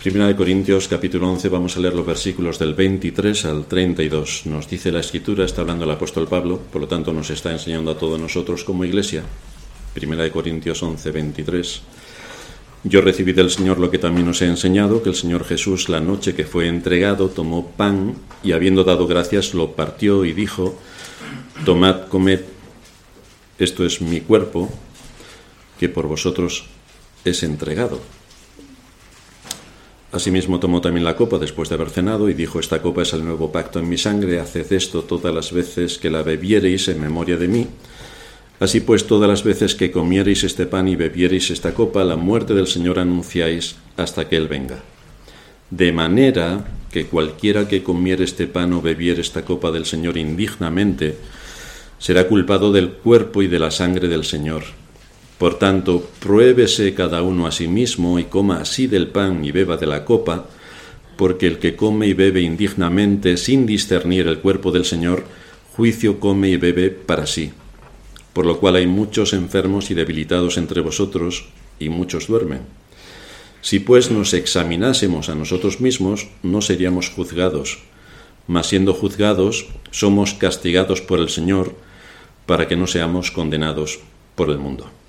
Primera de Corintios capítulo 11 vamos a leer los versículos del 23 al 32. Nos dice la escritura, está hablando el apóstol Pablo, por lo tanto nos está enseñando a todos nosotros como iglesia. Primera de Corintios 11, 23. Yo recibí del Señor lo que también os he enseñado, que el Señor Jesús la noche que fue entregado tomó pan y habiendo dado gracias lo partió y dijo, tomad, comed, esto es mi cuerpo, que por vosotros es entregado. Asimismo tomó también la copa después de haber cenado y dijo, esta copa es el nuevo pacto en mi sangre, haced esto todas las veces que la bebiereis en memoria de mí. Así pues, todas las veces que comiereis este pan y bebiereis esta copa, la muerte del Señor anunciáis hasta que Él venga. De manera que cualquiera que comiere este pan o bebiere esta copa del Señor indignamente, será culpado del cuerpo y de la sangre del Señor. Por tanto, pruébese cada uno a sí mismo y coma así del pan y beba de la copa, porque el que come y bebe indignamente sin discernir el cuerpo del Señor, juicio come y bebe para sí. Por lo cual hay muchos enfermos y debilitados entre vosotros, y muchos duermen. Si pues nos examinásemos a nosotros mismos, no seríamos juzgados, mas siendo juzgados, somos castigados por el Señor, para que no seamos condenados por el mundo.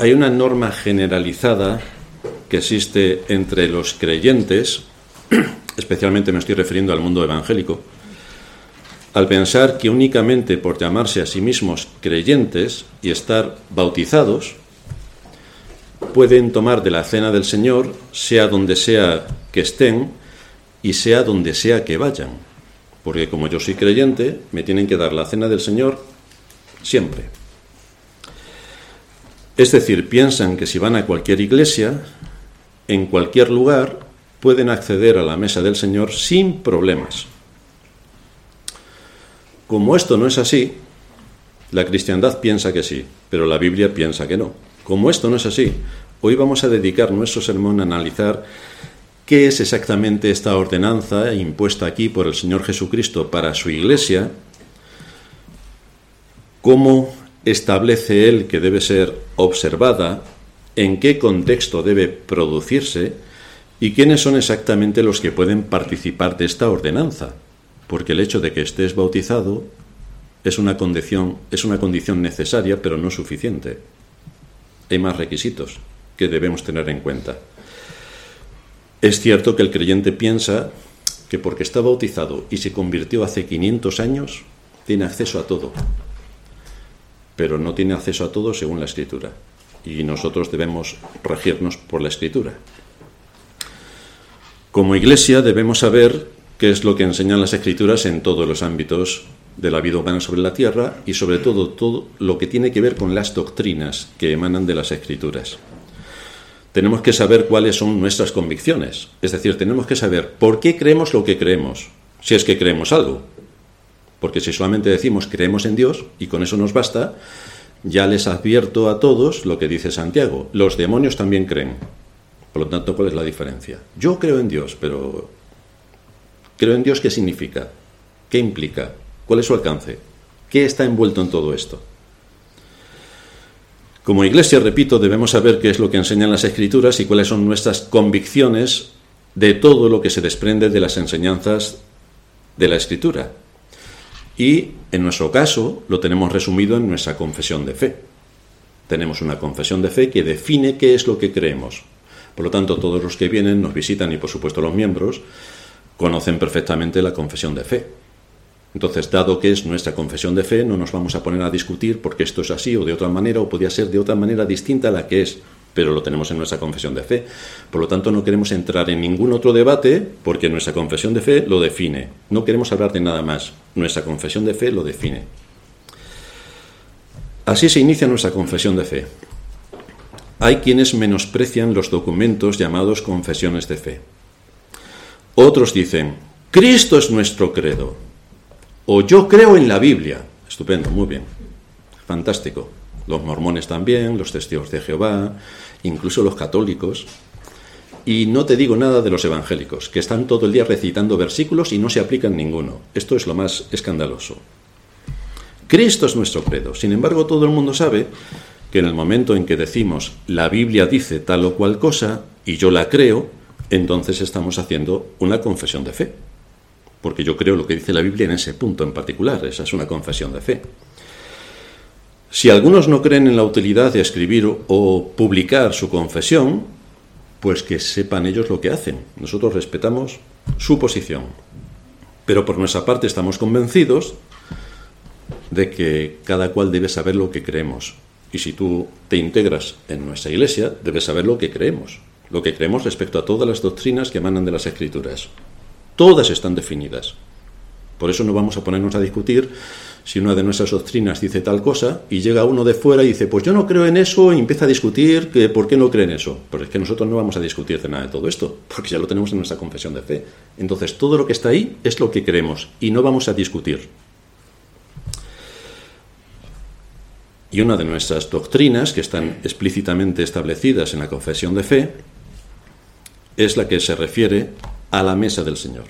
Hay una norma generalizada que existe entre los creyentes, especialmente me estoy refiriendo al mundo evangélico, al pensar que únicamente por llamarse a sí mismos creyentes y estar bautizados, pueden tomar de la cena del Señor, sea donde sea que estén y sea donde sea que vayan. Porque como yo soy creyente, me tienen que dar la cena del Señor siempre. Es decir, piensan que si van a cualquier iglesia, en cualquier lugar, pueden acceder a la mesa del Señor sin problemas. Como esto no es así, la cristiandad piensa que sí, pero la Biblia piensa que no. Como esto no es así, hoy vamos a dedicar nuestro sermón a analizar qué es exactamente esta ordenanza impuesta aquí por el Señor Jesucristo para su iglesia, cómo establece él que debe ser observada, en qué contexto debe producirse y quiénes son exactamente los que pueden participar de esta ordenanza, porque el hecho de que estés bautizado es una condición, es una condición necesaria, pero no suficiente. Hay más requisitos que debemos tener en cuenta. Es cierto que el creyente piensa que porque está bautizado y se convirtió hace 500 años, tiene acceso a todo, pero no tiene acceso a todo según la escritura. Y nosotros debemos regirnos por la escritura. Como iglesia debemos saber qué es lo que enseñan las escrituras en todos los ámbitos de la vida humana sobre la tierra y sobre todo todo lo que tiene que ver con las doctrinas que emanan de las escrituras. Tenemos que saber cuáles son nuestras convicciones, es decir, tenemos que saber por qué creemos lo que creemos, si es que creemos algo. Porque si solamente decimos creemos en Dios y con eso nos basta, ya les advierto a todos lo que dice Santiago. Los demonios también creen. Por lo tanto, ¿cuál es la diferencia? Yo creo en Dios, pero ¿creo en Dios qué significa? ¿Qué implica? ¿Cuál es su alcance? ¿Qué está envuelto en todo esto? Como iglesia, repito, debemos saber qué es lo que enseñan las escrituras y cuáles son nuestras convicciones de todo lo que se desprende de las enseñanzas de la escritura. Y en nuestro caso lo tenemos resumido en nuestra confesión de fe. Tenemos una confesión de fe que define qué es lo que creemos. Por lo tanto, todos los que vienen, nos visitan y por supuesto los miembros, conocen perfectamente la confesión de fe. Entonces, dado que es nuestra confesión de fe, no nos vamos a poner a discutir porque esto es así o de otra manera o podría ser de otra manera distinta a la que es pero lo tenemos en nuestra confesión de fe. Por lo tanto, no queremos entrar en ningún otro debate porque nuestra confesión de fe lo define. No queremos hablar de nada más. Nuestra confesión de fe lo define. Así se inicia nuestra confesión de fe. Hay quienes menosprecian los documentos llamados confesiones de fe. Otros dicen, Cristo es nuestro credo. O yo creo en la Biblia. Estupendo, muy bien. Fantástico los mormones también, los testigos de Jehová, incluso los católicos. Y no te digo nada de los evangélicos, que están todo el día recitando versículos y no se aplican ninguno. Esto es lo más escandaloso. Cristo es nuestro credo. Sin embargo, todo el mundo sabe que en el momento en que decimos la Biblia dice tal o cual cosa y yo la creo, entonces estamos haciendo una confesión de fe. Porque yo creo lo que dice la Biblia en ese punto en particular, esa es una confesión de fe. Si algunos no creen en la utilidad de escribir o publicar su confesión, pues que sepan ellos lo que hacen. Nosotros respetamos su posición. Pero por nuestra parte estamos convencidos de que cada cual debe saber lo que creemos. Y si tú te integras en nuestra iglesia, debes saber lo que creemos. Lo que creemos respecto a todas las doctrinas que emanan de las escrituras. Todas están definidas. Por eso no vamos a ponernos a discutir si una de nuestras doctrinas dice tal cosa y llega uno de fuera y dice, pues yo no creo en eso y empieza a discutir que por qué no cree en eso. Pero es que nosotros no vamos a discutir de nada de todo esto, porque ya lo tenemos en nuestra confesión de fe. Entonces todo lo que está ahí es lo que creemos y no vamos a discutir. Y una de nuestras doctrinas, que están explícitamente establecidas en la confesión de fe, es la que se refiere a la mesa del Señor.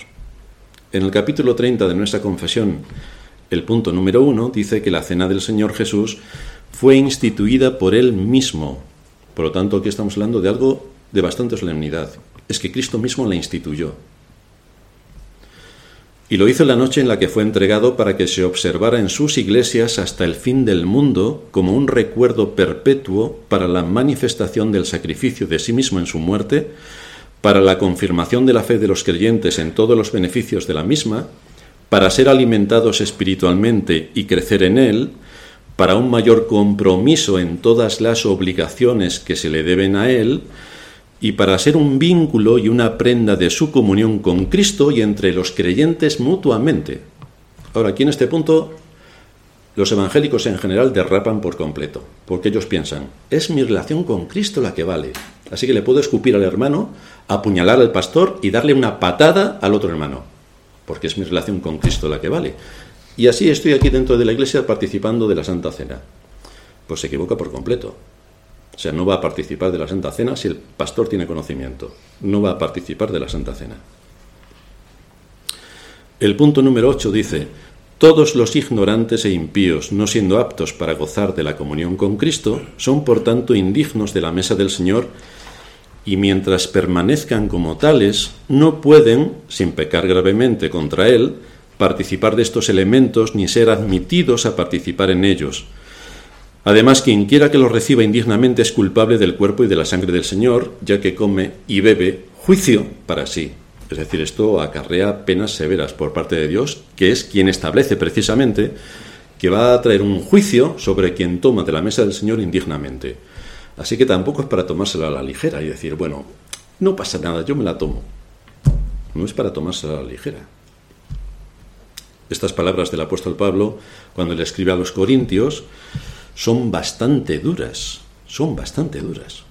En el capítulo 30 de nuestra confesión el punto número uno dice que la cena del Señor Jesús fue instituida por Él mismo. Por lo tanto, aquí estamos hablando de algo de bastante solemnidad. Es que Cristo mismo la instituyó. Y lo hizo en la noche en la que fue entregado para que se observara en sus iglesias hasta el fin del mundo como un recuerdo perpetuo para la manifestación del sacrificio de sí mismo en su muerte, para la confirmación de la fe de los creyentes en todos los beneficios de la misma, para ser alimentados espiritualmente y crecer en Él, para un mayor compromiso en todas las obligaciones que se le deben a Él, y para ser un vínculo y una prenda de su comunión con Cristo y entre los creyentes mutuamente. Ahora, aquí en este punto, los evangélicos en general derrapan por completo, porque ellos piensan, es mi relación con Cristo la que vale. Así que le puedo escupir al hermano, apuñalar al pastor y darle una patada al otro hermano porque es mi relación con Cristo la que vale. Y así estoy aquí dentro de la iglesia participando de la Santa Cena. Pues se equivoca por completo. O sea, no va a participar de la Santa Cena si el pastor tiene conocimiento. No va a participar de la Santa Cena. El punto número 8 dice, todos los ignorantes e impíos, no siendo aptos para gozar de la comunión con Cristo, son por tanto indignos de la mesa del Señor y mientras permanezcan como tales, no pueden, sin pecar gravemente contra Él, participar de estos elementos ni ser admitidos a participar en ellos. Además, quien quiera que los reciba indignamente es culpable del cuerpo y de la sangre del Señor, ya que come y bebe juicio para sí. Es decir, esto acarrea penas severas por parte de Dios, que es quien establece precisamente que va a traer un juicio sobre quien toma de la mesa del Señor indignamente. Así que tampoco es para tomársela a la ligera y decir, bueno, no pasa nada, yo me la tomo. No es para tomársela a la ligera. Estas palabras del apóstol Pablo, cuando le escribe a los Corintios, son bastante duras, son bastante duras.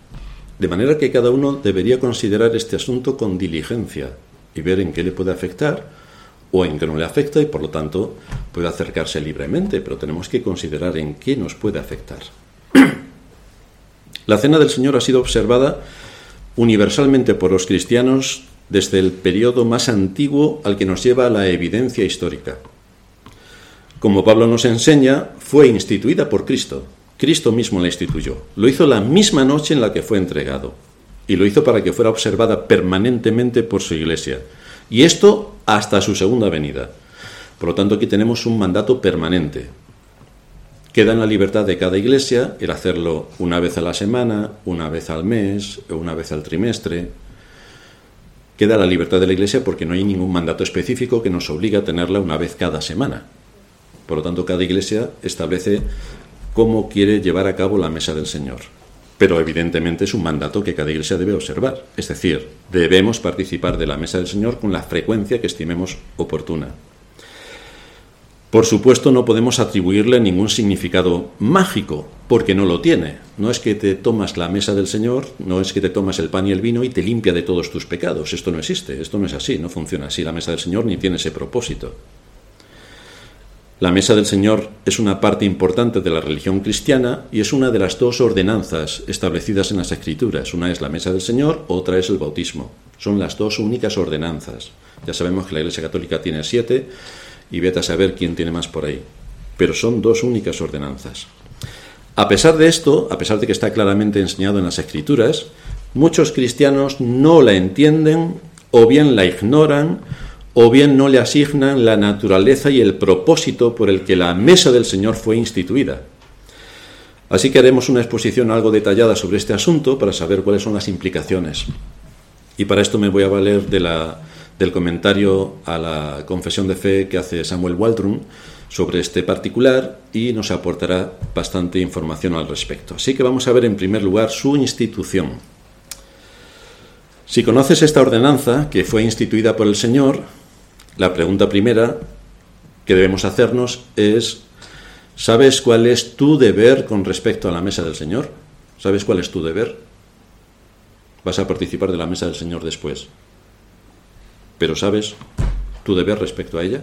De manera que cada uno debería considerar este asunto con diligencia y ver en qué le puede afectar o en qué no le afecta y por lo tanto puede acercarse libremente, pero tenemos que considerar en qué nos puede afectar. La cena del Señor ha sido observada universalmente por los cristianos desde el periodo más antiguo al que nos lleva la evidencia histórica. Como Pablo nos enseña, fue instituida por Cristo. Cristo mismo la instituyó. Lo hizo la misma noche en la que fue entregado. Y lo hizo para que fuera observada permanentemente por su iglesia. Y esto hasta su segunda venida. Por lo tanto, aquí tenemos un mandato permanente. Queda en la libertad de cada iglesia el hacerlo una vez a la semana, una vez al mes o una vez al trimestre. Queda la libertad de la iglesia porque no hay ningún mandato específico que nos obligue a tenerla una vez cada semana. Por lo tanto, cada iglesia establece cómo quiere llevar a cabo la mesa del Señor. Pero evidentemente es un mandato que cada iglesia debe observar. Es decir, debemos participar de la mesa del Señor con la frecuencia que estimemos oportuna. Por supuesto, no podemos atribuirle ningún significado mágico, porque no lo tiene. No es que te tomas la mesa del Señor, no es que te tomas el pan y el vino y te limpia de todos tus pecados. Esto no existe, esto no es así, no funciona así. La mesa del Señor ni tiene ese propósito. La mesa del Señor es una parte importante de la religión cristiana y es una de las dos ordenanzas establecidas en las Escrituras. Una es la mesa del Señor, otra es el bautismo. Son las dos únicas ordenanzas. Ya sabemos que la Iglesia Católica tiene siete y vete a saber quién tiene más por ahí. Pero son dos únicas ordenanzas. A pesar de esto, a pesar de que está claramente enseñado en las Escrituras, muchos cristianos no la entienden o bien la ignoran o bien no le asignan la naturaleza y el propósito por el que la mesa del Señor fue instituida. Así que haremos una exposición algo detallada sobre este asunto para saber cuáles son las implicaciones. Y para esto me voy a valer de la, del comentario a la confesión de fe que hace Samuel Waldron sobre este particular y nos aportará bastante información al respecto. Así que vamos a ver en primer lugar su institución. Si conoces esta ordenanza que fue instituida por el Señor, la pregunta primera que debemos hacernos es, ¿sabes cuál es tu deber con respecto a la mesa del Señor? ¿Sabes cuál es tu deber? Vas a participar de la mesa del Señor después. Pero ¿sabes tu deber respecto a ella?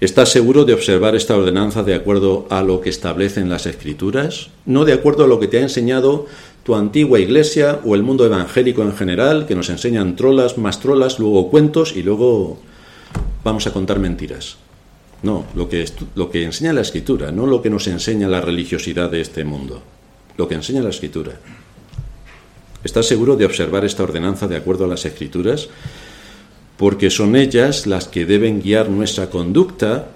¿Estás seguro de observar esta ordenanza de acuerdo a lo que establecen las escrituras? No de acuerdo a lo que te ha enseñado tu antigua iglesia o el mundo evangélico en general, que nos enseñan trolas, más trolas, luego cuentos y luego vamos a contar mentiras. No, lo que, lo que enseña la escritura, no lo que nos enseña la religiosidad de este mundo, lo que enseña la escritura. ¿Estás seguro de observar esta ordenanza de acuerdo a las escrituras? porque son ellas las que deben guiar nuestra conducta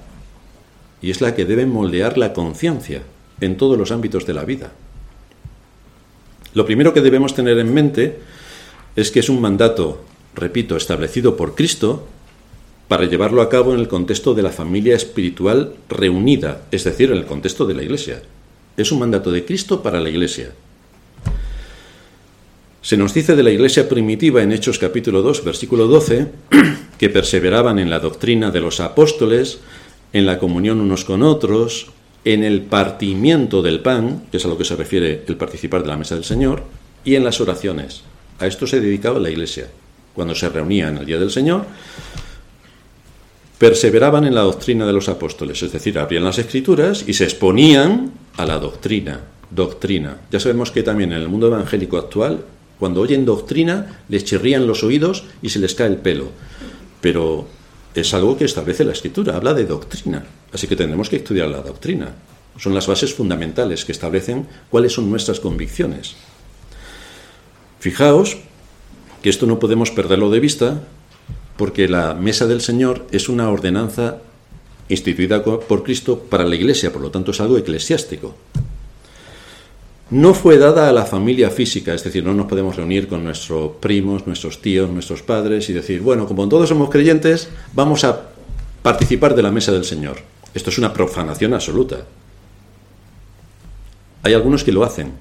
y es la que deben moldear la conciencia en todos los ámbitos de la vida. Lo primero que debemos tener en mente es que es un mandato, repito, establecido por Cristo para llevarlo a cabo en el contexto de la familia espiritual reunida, es decir, en el contexto de la Iglesia. Es un mandato de Cristo para la Iglesia. Se nos dice de la iglesia primitiva en Hechos capítulo 2, versículo 12, que perseveraban en la doctrina de los apóstoles, en la comunión unos con otros, en el partimiento del pan, que es a lo que se refiere el participar de la mesa del Señor, y en las oraciones. A esto se dedicaba la iglesia. Cuando se reunía en el día del Señor, perseveraban en la doctrina de los apóstoles, es decir, abrían las escrituras y se exponían a la doctrina. Doctrina. Ya sabemos que también en el mundo evangélico actual cuando oyen doctrina, les chirrían los oídos y se les cae el pelo. Pero es algo que establece la escritura, habla de doctrina. Así que tenemos que estudiar la doctrina. Son las bases fundamentales que establecen cuáles son nuestras convicciones. Fijaos que esto no podemos perderlo de vista porque la mesa del Señor es una ordenanza instituida por Cristo para la Iglesia, por lo tanto es algo eclesiástico no fue dada a la familia física, es decir, no nos podemos reunir con nuestros primos, nuestros tíos, nuestros padres y decir, bueno, como todos somos creyentes, vamos a participar de la mesa del Señor. Esto es una profanación absoluta. Hay algunos que lo hacen,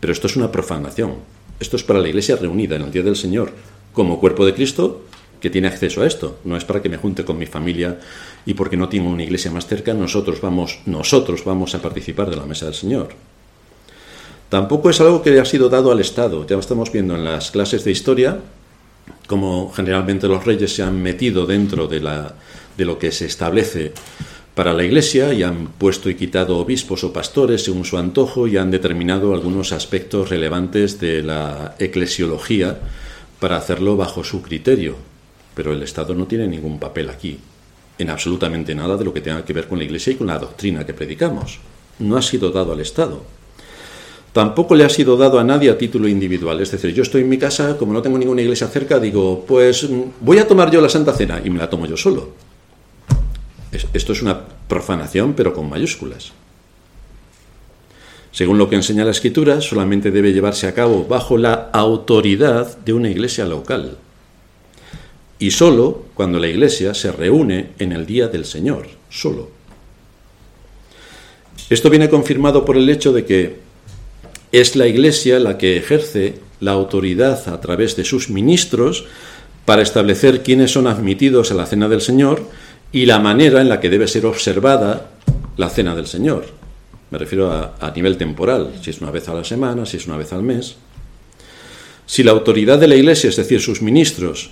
pero esto es una profanación. Esto es para la iglesia reunida en el día del Señor, como cuerpo de Cristo, que tiene acceso a esto. No es para que me junte con mi familia y porque no tengo una iglesia más cerca, nosotros vamos, nosotros vamos a participar de la mesa del Señor. Tampoco es algo que haya sido dado al Estado. Ya estamos viendo en las clases de historia cómo generalmente los reyes se han metido dentro de, la, de lo que se establece para la Iglesia y han puesto y quitado obispos o pastores según su antojo y han determinado algunos aspectos relevantes de la eclesiología para hacerlo bajo su criterio. Pero el Estado no tiene ningún papel aquí, en absolutamente nada de lo que tenga que ver con la Iglesia y con la doctrina que predicamos. No ha sido dado al Estado. Tampoco le ha sido dado a nadie a título individual. Es decir, yo estoy en mi casa, como no tengo ninguna iglesia cerca, digo, pues mm, voy a tomar yo la Santa Cena y me la tomo yo solo. Esto es una profanación, pero con mayúsculas. Según lo que enseña la Escritura, solamente debe llevarse a cabo bajo la autoridad de una iglesia local. Y solo cuando la iglesia se reúne en el día del Señor, solo. Esto viene confirmado por el hecho de que es la Iglesia la que ejerce la autoridad a través de sus ministros para establecer quiénes son admitidos a la cena del Señor y la manera en la que debe ser observada la cena del Señor. Me refiero a, nivel temporal, si es una vez a la semana, si es una vez al mes. Si la autoridad de la Iglesia, es decir, sus ministros,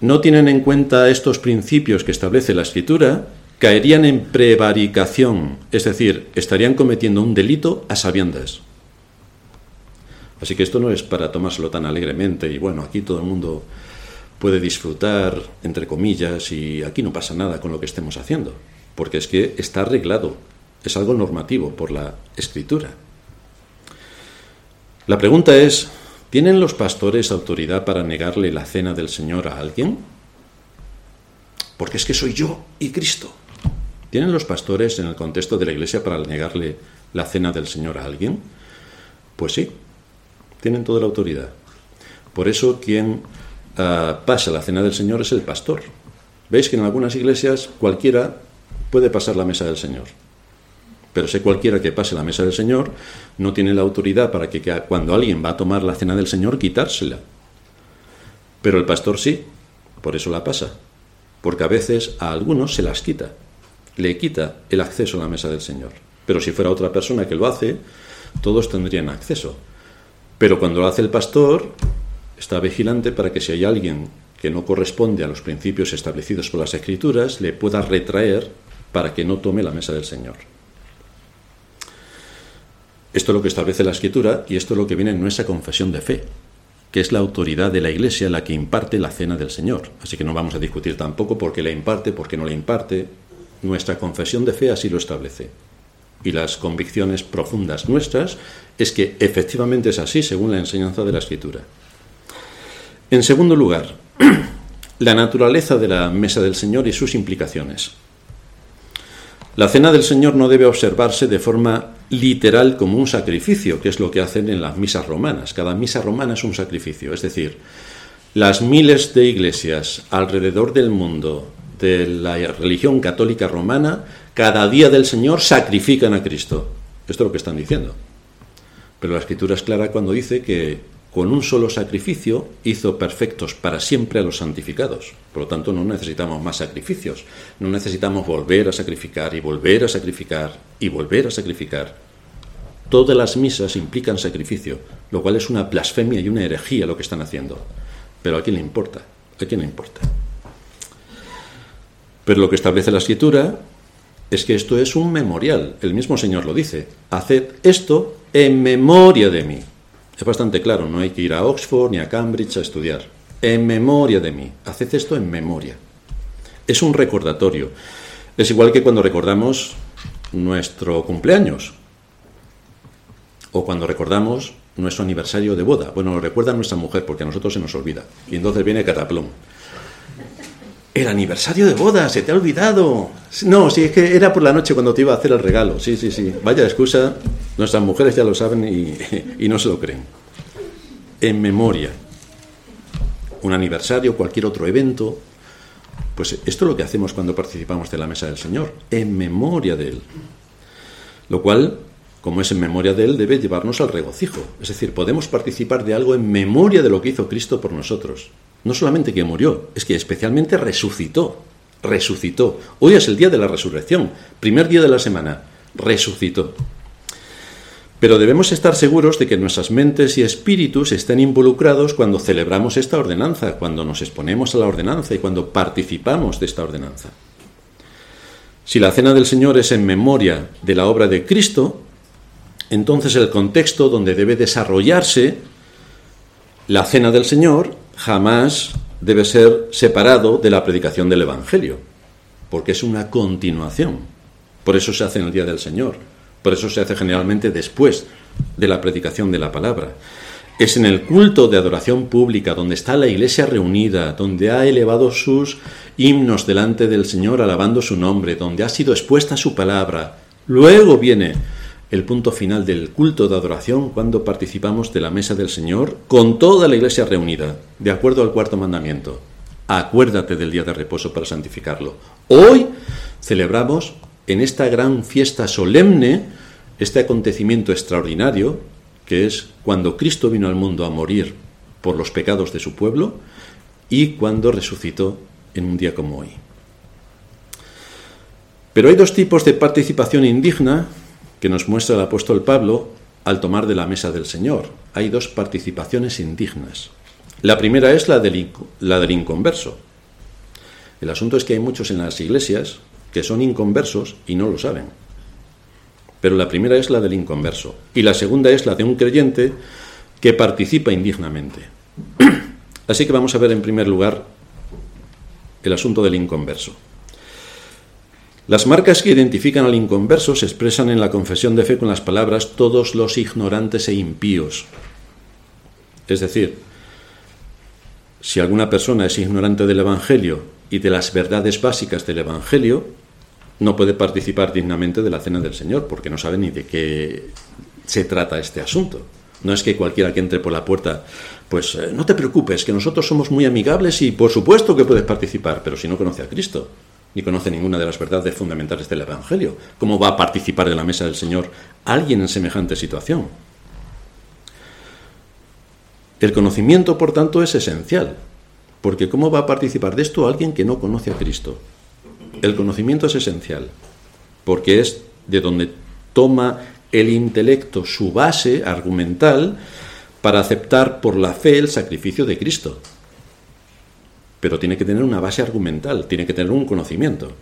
no tienen en cuenta estos principios que establece la Escritura, caerían en prevaricación, es decir, estarían cometiendo un delito a sabiendas. Así que esto no es para tomárselo tan alegremente y bueno, aquí todo el mundo puede disfrutar, entre comillas, y aquí no pasa nada con lo que estemos haciendo, porque es que está arreglado. es algo normativo por la escritura. La pregunta es, ¿tienen los pastores autoridad para negarle la cena del Señor a alguien? Porque es que soy yo y Cristo. ¿Tienen los pastores en el contexto de la iglesia para negarle la cena del Señor a alguien? Pues sí, tienen toda la autoridad. Por eso quien ah, pasa la cena del Señor es el pastor. Veis que en algunas iglesias cualquiera puede pasar la mesa del Señor. Pero sé cualquiera que pase la mesa del Señor no tiene la autoridad para que cuando alguien va a tomar la cena del Señor quitársela. Pero el pastor sí, por eso la pasa. Porque a veces a algunos se las quita. Le quita el acceso a la mesa del Señor. Pero si fuera otra persona que lo hace, todos tendrían acceso. Pero cuando lo hace el pastor, está vigilante para que si hay alguien que no corresponde a los principios establecidos por las Escrituras, le pueda retraer para que no tome la mesa del Señor. Esto es lo que establece la Escritura y esto es lo que viene en nuestra confesión de fe, que es la autoridad de la Iglesia la que imparte la cena del Señor. Así que no vamos a discutir tampoco por qué la imparte, por qué no la imparte. Nuestra confesión de fe así lo establece. Y las convicciones profundas nuestras es que efectivamente es así según la enseñanza de la Escritura. En segundo lugar, la naturaleza de la mesa del Señor y sus implicaciones. La cena del Señor no debe observarse de forma literal como un sacrificio, que es lo que hacen en las misas romanas. Cada misa romana es un sacrificio, es decir, las miles de iglesias alrededor del mundo de la religión católica romana, cada día del Señor sacrifican a Cristo. Esto es lo que están diciendo. Pero la escritura es clara cuando dice que con un solo sacrificio hizo perfectos para siempre a los santificados. Por lo tanto, no necesitamos más sacrificios, no necesitamos volver a sacrificar y volver a sacrificar y volver a sacrificar. Todas las misas implican sacrificio, lo cual es una blasfemia y una herejía lo que están haciendo. Pero a quién le importa, a quién le importa. Pero lo que establece la escritura es que esto es un memorial. El mismo Señor lo dice. Haced esto en memoria de mí. Es bastante claro, no hay que ir a Oxford ni a Cambridge a estudiar. En memoria de mí. Haced esto en memoria. Es un recordatorio. Es igual que cuando recordamos nuestro cumpleaños o cuando recordamos nuestro aniversario de boda. Bueno, lo recuerda nuestra mujer porque a nosotros se nos olvida. Y entonces viene cataplum. El aniversario de boda, se te ha olvidado. No, sí, es que era por la noche cuando te iba a hacer el regalo. Sí, sí, sí. Vaya excusa. Nuestras mujeres ya lo saben y, no se lo creen. En memoria. Un aniversario, cualquier otro evento. Pues esto es lo que hacemos cuando participamos de la mesa del Señor. En memoria de Él. Lo cual, como es en memoria de Él, debe llevarnos al regocijo. Es decir, podemos participar de algo en memoria de lo que hizo Cristo por nosotros no solamente que murió, es que especialmente resucitó. Resucitó. Hoy es el día de la resurrección, primer día de la semana. Resucitó. Pero debemos estar seguros de que nuestras mentes y espíritus estén involucrados cuando celebramos esta ordenanza, cuando nos exponemos a la ordenanza y cuando participamos de esta ordenanza. Si la cena del Señor es en memoria de la obra de Cristo, entonces el contexto donde debe desarrollarse la cena del Señor jamás debe ser separado de la predicación del Evangelio, porque es una continuación. Por eso se hace en el Día del Señor, por eso se hace generalmente después de la predicación de la palabra. Es en el culto de adoración pública, donde está la iglesia reunida, donde ha elevado sus himnos delante del Señor alabando su nombre, donde ha sido expuesta su palabra. Luego viene el punto final del culto de adoración cuando participamos de la mesa del Señor con toda la iglesia reunida, de acuerdo al cuarto mandamiento. Acuérdate del día de reposo para santificarlo. Hoy celebramos en esta gran fiesta solemne este acontecimiento extraordinario, que es cuando Cristo vino al mundo a morir por los pecados de su pueblo y cuando resucitó en un día como hoy. Pero hay dos tipos de participación indigna que nos muestra el apóstol Pablo al tomar de la mesa del Señor. Hay dos participaciones indignas. La primera es la del, la del inconverso. El asunto es que hay muchos en las iglesias que son inconversos y no lo saben. Pero la primera es la del inconverso. Y la segunda es la de un creyente que participa indignamente. Así que vamos a ver en primer lugar el asunto del inconverso. Las marcas que identifican al inconverso se expresan en la confesión de fe con las palabras todos los ignorantes e impíos. Es decir, si alguna persona es ignorante del Evangelio y de las verdades básicas del Evangelio, no puede participar dignamente de la cena del Señor, porque no sabe ni de qué se trata este asunto. No es que cualquiera que entre por la puerta, pues no te preocupes, que nosotros somos muy amigables y por supuesto que puedes participar, pero si no conoce a Cristo, ni conoce ninguna de las verdades fundamentales del Evangelio. ¿Cómo va a participar de la mesa del Señor alguien en semejante situación? El conocimiento, por tanto, es esencial, porque ¿cómo va a participar de esto alguien que no conoce a Cristo? El conocimiento es esencial, porque es de donde toma el intelecto su base argumental para aceptar por la fe el sacrificio de Cristo pero tiene que tener una base argumental, tiene que tener un conocimiento.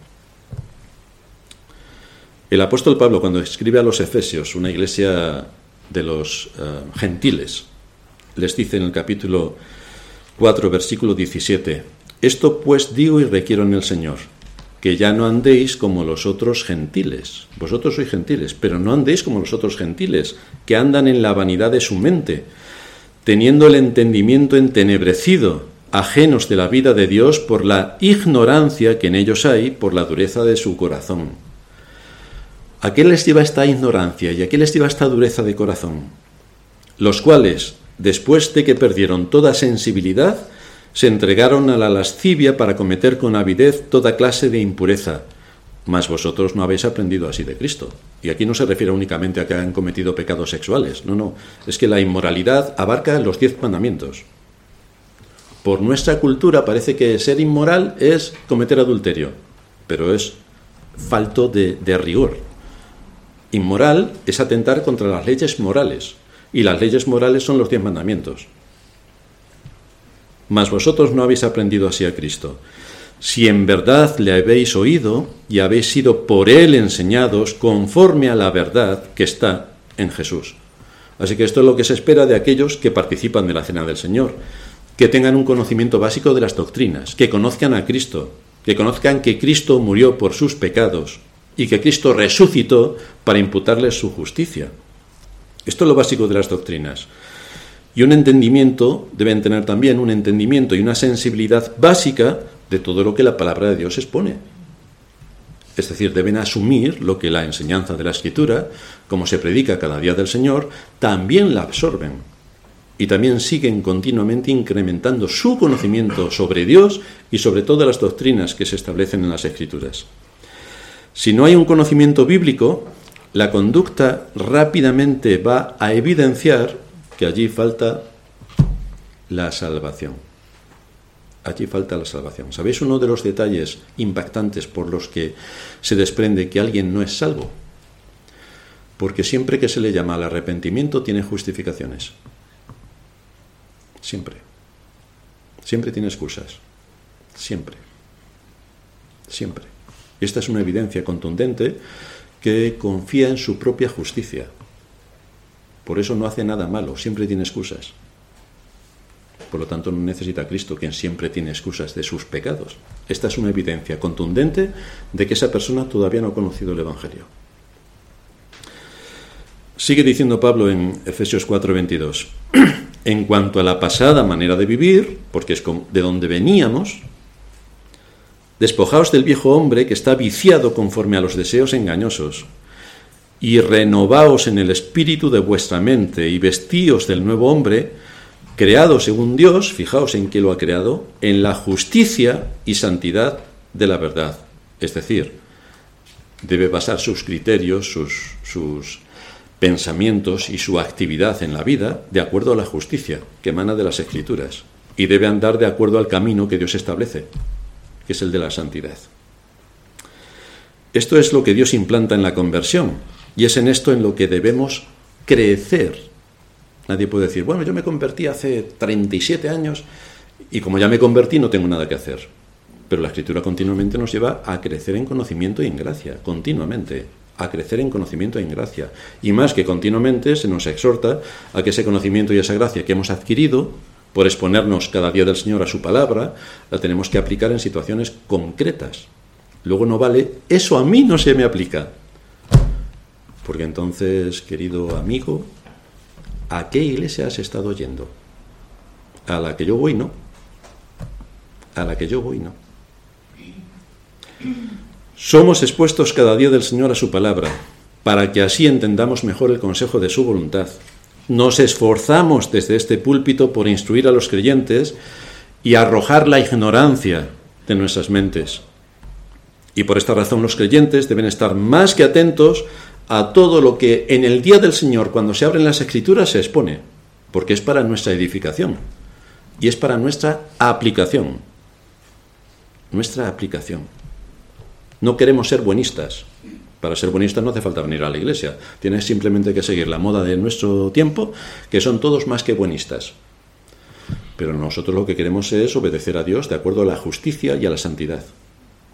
El apóstol Pablo, cuando escribe a los Efesios, una iglesia de los eh, gentiles, les dice en el capítulo 4, versículo 17, Esto pues digo y requiero en el Señor, que ya no andéis como los otros gentiles. Vosotros sois gentiles, pero no andéis como los otros gentiles, que andan en la vanidad de su mente, teniendo el entendimiento entenebrecido ajenos de la vida de Dios por la ignorancia que en ellos hay, por la dureza de su corazón. ¿A qué les lleva esta ignorancia y a qué les lleva esta dureza de corazón? Los cuales, después de que perdieron toda sensibilidad, se entregaron a la lascivia para cometer con avidez toda clase de impureza. Mas vosotros no habéis aprendido así de Cristo. Y aquí no se refiere únicamente a que han cometido pecados sexuales, no, no, es que la inmoralidad abarca los diez mandamientos. Por nuestra cultura parece que ser inmoral es cometer adulterio, pero es falto de, rigor. Inmoral es atentar contra las leyes morales, y las leyes morales son los diez mandamientos. Mas vosotros no habéis aprendido así a Cristo. Si en verdad le habéis oído y habéis sido por él enseñados conforme a la verdad que está en Jesús. Así que esto es lo que se espera de aquellos que participan de la cena del Señor que tengan un conocimiento básico de las doctrinas, que conozcan a Cristo, que conozcan que Cristo murió por sus pecados y que Cristo resucitó para imputarles su justicia. Esto es lo básico de las doctrinas. Y un entendimiento, deben tener también un entendimiento y una sensibilidad básica de todo lo que la palabra de Dios expone. Es decir, deben asumir lo que la enseñanza de la Escritura, como se predica cada día del Señor, también la absorben y también siguen continuamente incrementando su conocimiento sobre Dios y sobre todas las doctrinas que se establecen en las Escrituras. Si no hay un conocimiento bíblico, la conducta rápidamente va a evidenciar que allí falta la salvación. Allí falta la salvación. ¿Sabéis uno de los detalles impactantes por los que se desprende que alguien no es salvo? Porque siempre que se le llama al arrepentimiento tiene justificaciones. Siempre. Siempre tiene excusas. Siempre. Siempre. Esta es una evidencia contundente que confía en su propia justicia. Por eso no hace nada malo, siempre tiene excusas. Por lo tanto, no necesita Cristo, quien siempre tiene excusas de sus pecados. Esta es una evidencia contundente de que esa persona todavía no ha conocido el Evangelio. Sigue diciendo Pablo en Efesios 4:22. En cuanto a la pasada manera de vivir, porque es de donde veníamos, despojaos del viejo hombre que está viciado conforme a los deseos engañosos, y renovaos en el espíritu de vuestra mente, y vestíos del nuevo hombre, creado según Dios, fijaos en qué lo ha creado, en la justicia y santidad de la verdad. Es decir, debe basar sus criterios, sus, sus pensamientos y su actividad en la vida de acuerdo a la justicia que emana de las escrituras y debe andar de acuerdo al camino que Dios establece, que es el de la santidad. Esto es lo que Dios implanta en la conversión y es en esto en lo que debemos crecer. Nadie puede decir, bueno, yo me convertí hace 37 años y como ya me convertí no tengo nada que hacer. Pero la escritura continuamente nos lleva a crecer en conocimiento y en gracia, continuamente a crecer en conocimiento y en gracia. Y más que continuamente se nos exhorta a que ese conocimiento y esa gracia que hemos adquirido por exponernos cada día del Señor a su palabra, la tenemos que aplicar en situaciones concretas, luego no vale, eso a mí no se me aplica. Porque entonces, querido amigo, ¿a qué iglesia has estado yendo? A la que yo voy, no. A la que yo voy, no. Somos expuestos cada día del Señor a su palabra, para que así entendamos mejor el consejo de su voluntad. Nos esforzamos desde este púlpito por instruir a los creyentes y arrojar la ignorancia de nuestras mentes. Y por esta razón los creyentes deben estar más que atentos a todo lo que en el día del Señor, cuando se abren las escrituras, se expone, porque es para nuestra edificación y es para nuestra aplicación. Nuestra aplicación. No queremos ser buenistas. Para ser buenistas no hace falta venir a la iglesia. Tienes simplemente que seguir la moda de nuestro tiempo, que son todos más que buenistas. Pero nosotros lo que queremos es obedecer a Dios de acuerdo a la justicia y a la santidad.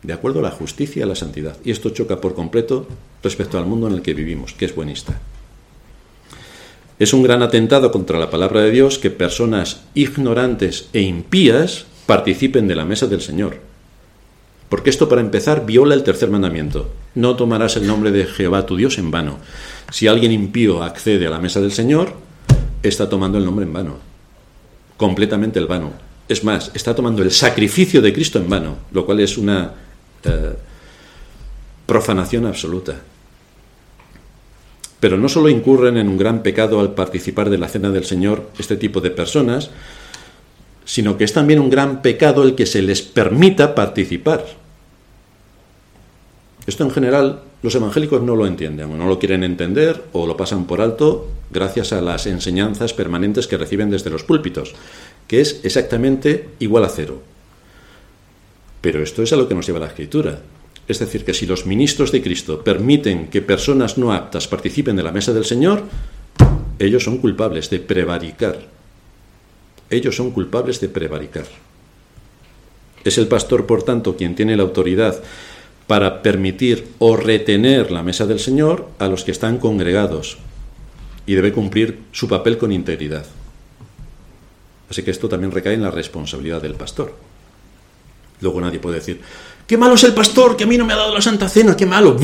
De acuerdo a la justicia y a la santidad. Y esto choca por completo respecto al mundo en el que vivimos, que es buenista. Es un gran atentado contra la palabra de Dios que personas ignorantes e impías participen de la mesa del Señor. Porque esto, para empezar, viola el tercer mandamiento. No tomarás el nombre de Jehová tu Dios en vano. Si alguien impío accede a la mesa del Señor, está tomando el nombre en vano completamente el vano. Es más, está tomando el sacrificio de Cristo en vano, lo cual es una eh, profanación absoluta. Pero no solo incurren en un gran pecado al participar de la cena del Señor este tipo de personas, sino que es también un gran pecado el que se les permita participar. Esto en general los evangélicos no lo entienden, o no lo quieren entender, o lo pasan por alto gracias a las enseñanzas permanentes que reciben desde los púlpitos, que es exactamente igual a cero. Pero esto es a lo que nos lleva la escritura. Es decir, que si los ministros de Cristo permiten que personas no aptas participen de la mesa del Señor, ellos son culpables de prevaricar. Ellos son culpables de prevaricar. Es el pastor, por tanto, quien tiene la autoridad para permitir o retener la mesa del Señor a los que están congregados y debe cumplir su papel con integridad. Así que esto también recae en la responsabilidad del pastor. Luego nadie puede decir, qué malo es el pastor, que a mí no me ha dado la Santa Cena, qué malo.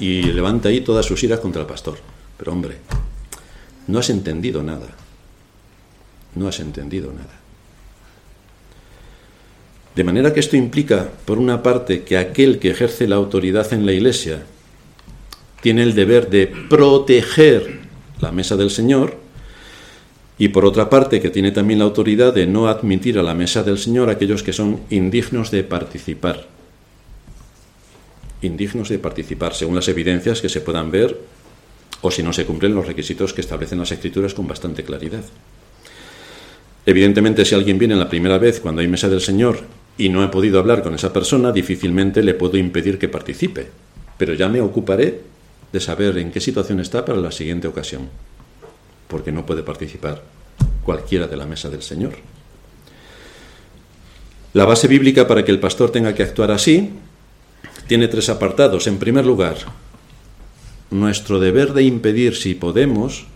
Y levanta ahí todas sus iras contra el pastor. Pero hombre, no has entendido nada. No has entendido nada. De manera que esto implica, por una parte, que aquel que ejerce la autoridad en la Iglesia tiene el deber de proteger la mesa del Señor, y por otra parte, que tiene también la autoridad de no admitir a la mesa del Señor aquellos que son indignos de participar. Indignos de participar, según las evidencias que se puedan ver, o si no se cumplen los requisitos que establecen las Escrituras con bastante claridad. Evidentemente, si alguien viene la primera vez cuando hay mesa del Señor y no he podido hablar con esa persona, difícilmente le puedo impedir que participe. Pero ya me ocuparé de saber en qué situación está para la siguiente ocasión, porque no puede participar cualquiera de la mesa del Señor. La base bíblica para que el pastor tenga que actuar así tiene tres apartados. En primer lugar, nuestro deber de impedir, si podemos,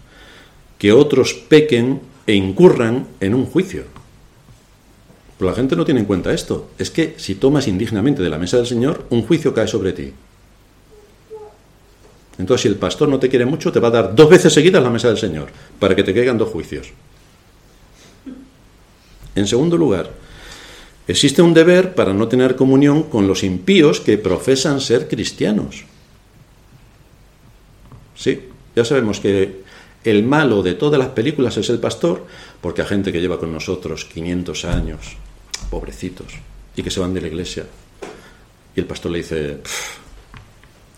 que otros pequen e incurran en un juicio. Pero la gente no tiene en cuenta esto. Es que si tomas indignamente de la mesa del Señor, un juicio cae sobre ti. Entonces, si el pastor no te quiere mucho, te va a dar dos veces seguidas la mesa del Señor, para que te caigan dos juicios. En segundo lugar, existe un deber para no tener comunión con los impíos que profesan ser cristianos. Sí, ya sabemos que el malo de todas las películas es el pastor, porque hay gente que lleva con nosotros 500 años, pobrecitos, y que se van de la iglesia. Y el pastor le dice,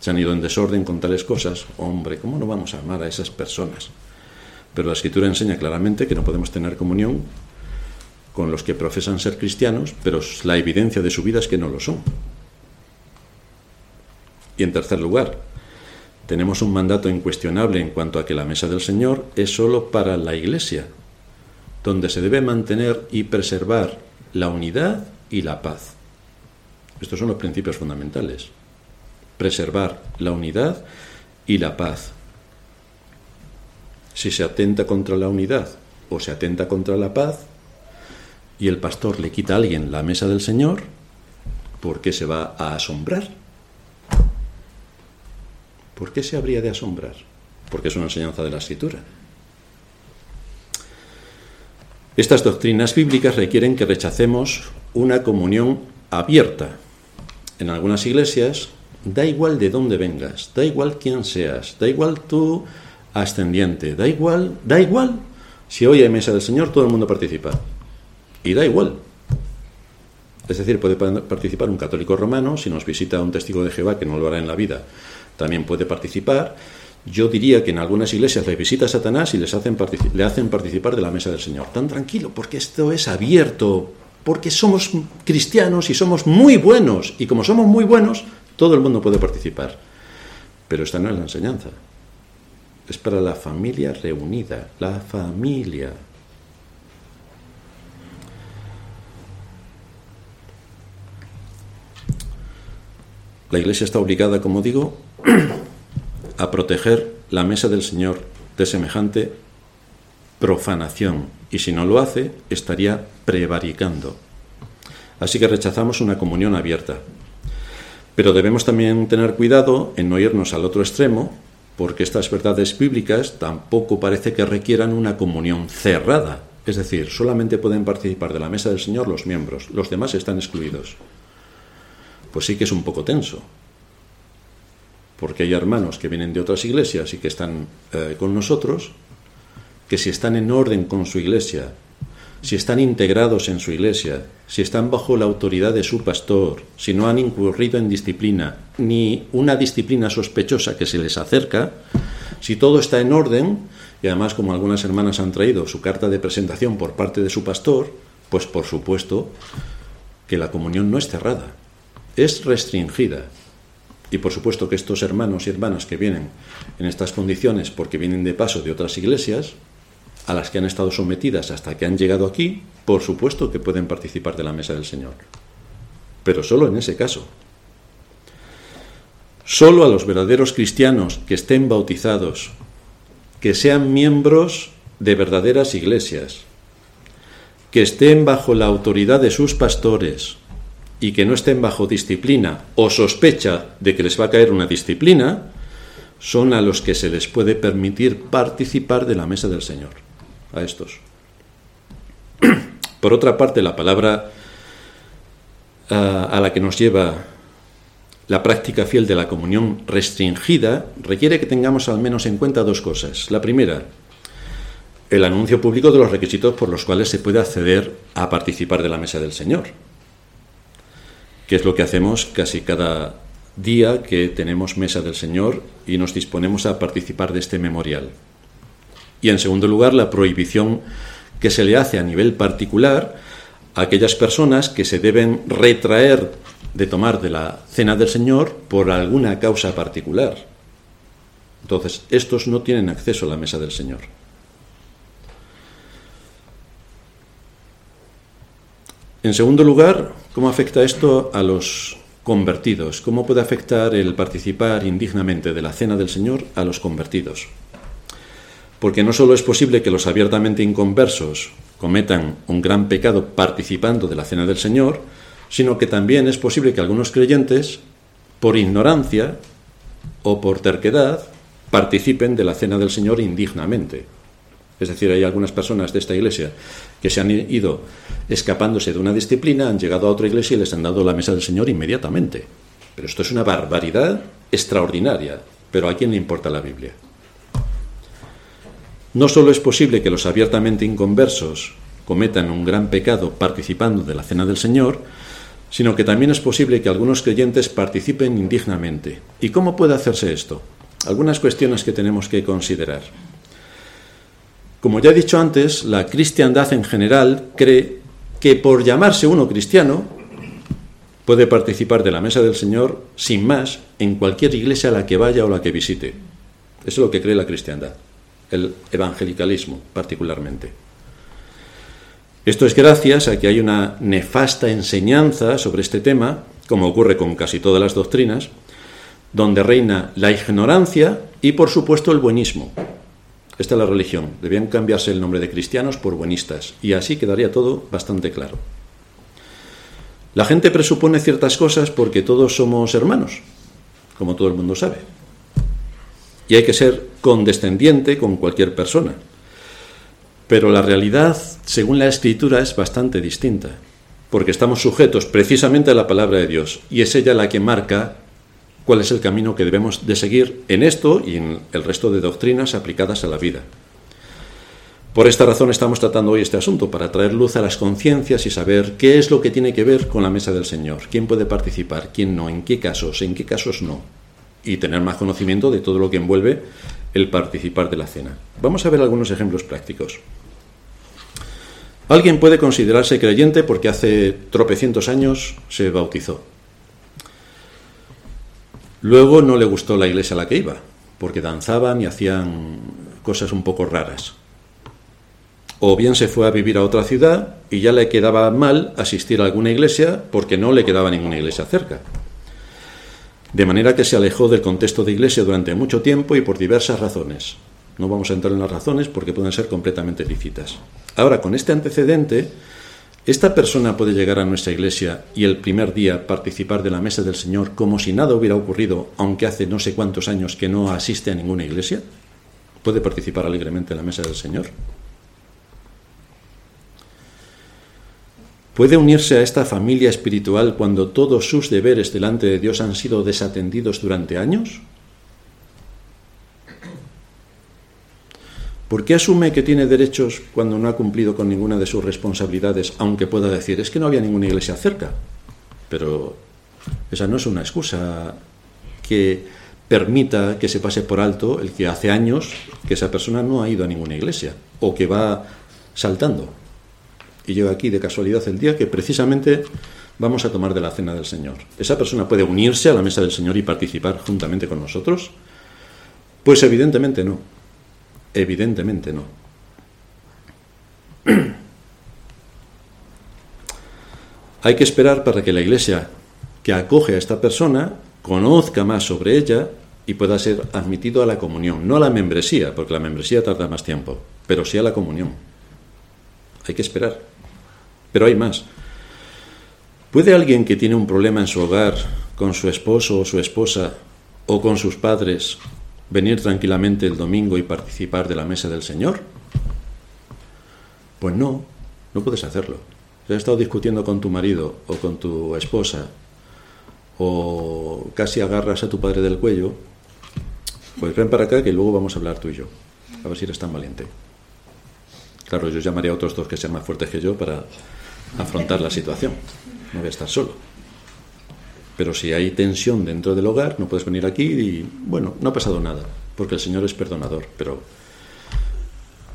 se han ido en desorden con tales cosas. Hombre, ¿cómo no vamos a amar a esas personas? Pero la escritura enseña claramente que no podemos tener comunión con los que profesan ser cristianos, pero la evidencia de su vida es que no lo son. Y en tercer lugar, tenemos un mandato incuestionable en cuanto a que la mesa del Señor es sólo para la Iglesia, donde se debe mantener y preservar la unidad y la paz. Estos son los principios fundamentales. Preservar la unidad y la paz. Si se atenta contra la unidad o se atenta contra la paz, y el pastor le quita a alguien la mesa del Señor, ¿por qué se va a asombrar? ¿Por qué se habría de asombrar? Porque es una enseñanza de la escritura. Estas doctrinas bíblicas requieren que rechacemos una comunión abierta. En algunas iglesias da igual de dónde vengas, da igual quién seas, da igual tu ascendiente, da igual, da igual. Si hoy hay mesa del Señor, todo el mundo participa. Y da igual. Es decir, puede participar un católico romano, si nos visita un testigo de Jehová, que no lo hará en la vida, también puede participar. Yo diría que en algunas iglesias le visita Satanás y les hacen le hacen participar de la mesa del Señor. Tan tranquilo, porque esto es abierto, porque somos cristianos y somos muy buenos. Y como somos muy buenos, todo el mundo puede participar. Pero esta no es la enseñanza. Es para la familia reunida, la familia. La Iglesia está obligada, como digo, a proteger la mesa del Señor de semejante profanación y si no lo hace estaría prevaricando. Así que rechazamos una comunión abierta. Pero debemos también tener cuidado en no irnos al otro extremo, porque estas verdades bíblicas tampoco parece que requieran una comunión cerrada. Es decir, solamente pueden participar de la mesa del Señor los miembros, los demás están excluidos. Pues sí que es un poco tenso, porque hay hermanos que vienen de otras iglesias y que están eh, con nosotros, que si están en orden con su iglesia, si están integrados en su iglesia, si están bajo la autoridad de su pastor, si no han incurrido en disciplina, ni una disciplina sospechosa que se les acerca, si todo está en orden, y además como algunas hermanas han traído su carta de presentación por parte de su pastor, pues por supuesto que la comunión no es cerrada, es restringida. Y por supuesto que estos hermanos y hermanas que vienen en estas condiciones porque vienen de paso de otras iglesias, a las que han estado sometidas hasta que han llegado aquí, por supuesto que pueden participar de la mesa del Señor. Pero solo en ese caso. Solo a los verdaderos cristianos que estén bautizados, que sean miembros de verdaderas iglesias, que estén bajo la autoridad de sus pastores, y que no estén bajo disciplina o sospecha de que les va a caer una disciplina, son a los que se les puede permitir participar de la mesa del Señor, a estos. Por otra parte, la palabra ah, a la que nos lleva la práctica fiel de la comunión restringida requiere que tengamos al menos en cuenta dos cosas. La primera, el anuncio público de los requisitos por los cuales se puede acceder a participar de la mesa del Señor que es lo que hacemos casi cada día que tenemos mesa del Señor y nos disponemos a participar de este memorial. Y en segundo lugar, la prohibición que se le hace a nivel particular a aquellas personas que se deben retraer de tomar de la cena del Señor por alguna causa particular. Entonces, estos no tienen acceso a la mesa del Señor. En segundo lugar, ¿cómo afecta esto a los convertidos? ¿Cómo puede afectar el participar indignamente de la cena del Señor a los convertidos? Porque no solo es posible que los abiertamente inconversos cometan un gran pecado participando de la cena del Señor, sino que también es posible que algunos creyentes, por ignorancia o por terquedad, participen de la cena del Señor indignamente. Es decir, hay algunas personas de esta iglesia que se han ido escapándose de una disciplina, han llegado a otra iglesia y les han dado la mesa del Señor inmediatamente. Pero esto es una barbaridad extraordinaria. Pero ¿a quién le importa la Biblia? No solo es posible que los abiertamente inconversos cometan un gran pecado participando de la cena del Señor, sino que también es posible que algunos creyentes participen indignamente. ¿Y cómo puede hacerse esto? Algunas cuestiones que tenemos que considerar. Como ya he dicho antes, la cristiandad en general cree que por llamarse uno cristiano puede participar de la mesa del Señor sin más en cualquier iglesia a la que vaya o la que visite. Eso es lo que cree la cristiandad, el evangelicalismo particularmente. Esto es gracias a que hay una nefasta enseñanza sobre este tema, como ocurre con casi todas las doctrinas, donde reina la ignorancia y por supuesto el buenismo. Esta es la religión. Debían cambiarse el nombre de cristianos por buenistas. Y así quedaría todo bastante claro. La gente presupone ciertas cosas porque todos somos hermanos, como todo el mundo sabe. y hay que ser condescendiente con cualquier persona. Pero la realidad, según la escritura, es bastante distinta, porque estamos sujetos precisamente a la palabra de Dios, y es ella la que marca cuál es el camino que debemos de seguir en esto y en el resto de doctrinas aplicadas a la vida. Por esta razón estamos tratando hoy este asunto, para traer luz a las conciencias y saber qué es lo que tiene que ver con la mesa del Señor, quién puede participar, quién no, en qué casos, en qué casos no, y tener más conocimiento de todo lo que envuelve el participar de la cena. Vamos a ver algunos ejemplos prácticos. Alguien puede considerarse creyente porque hace tropecientos años se bautizó. Luego no le gustó la iglesia a la que iba, porque danzaban y hacían cosas un poco raras o bien se fue a vivir a otra ciudad y ya le quedaba mal asistir a alguna iglesia porque no le quedaba ninguna iglesia cerca. De manera que se alejó del contexto de iglesia durante mucho tiempo y por diversas razones. No vamos a entrar en las razones porque pueden ser completamente lícitas. Ahora, con este antecedente, esta persona puede llegar a nuestra iglesia y el primer día participar de la mesa del Señor como si nada hubiera ocurrido, aunque hace no sé cuántos años que no asiste a ninguna iglesia. ¿Puede participar alegremente en la mesa del Señor? ¿Puede unirse a esta familia espiritual cuando todos sus deberes delante de Dios han sido desatendidos durante años? ¿Por qué asume que tiene derechos cuando no ha cumplido con ninguna de sus responsabilidades, aunque pueda decir, es que no había ninguna iglesia cerca? Pero esa no es una excusa que permita que se pase por alto el que hace años que esa persona no ha ido a ninguna iglesia o que va saltando y llega aquí de casualidad el día que precisamente vamos a tomar de la cena del Señor. ¿Esa persona puede unirse a la mesa del Señor y participar juntamente con nosotros? Pues evidentemente no. Evidentemente no. Hay que esperar para que la iglesia que acoge a esta persona conozca más sobre ella y pueda ser admitido a la comunión, no a la membresía, porque la membresía tarda más tiempo, pero sí a la comunión. Hay que esperar. Pero hay más. ¿Puede alguien que tiene un problema en su hogar, con su esposo o su esposa, o con sus padres, venir tranquilamente el domingo y participar de la mesa del Señor? Pues no, no puedes hacerlo. Si has estado discutiendo con tu marido o con tu esposa, o casi agarras a tu padre del cuello, pues ven para acá que luego vamos a hablar tú y yo. A ver si eres tan valiente. Claro, yo llamaría a otros dos que sean más fuertes que yo para afrontar la situación. No voy a estar solo. Pero si hay tensión dentro del hogar, no puedes venir aquí y, bueno, no ha pasado nada, porque el Señor es perdonador, pero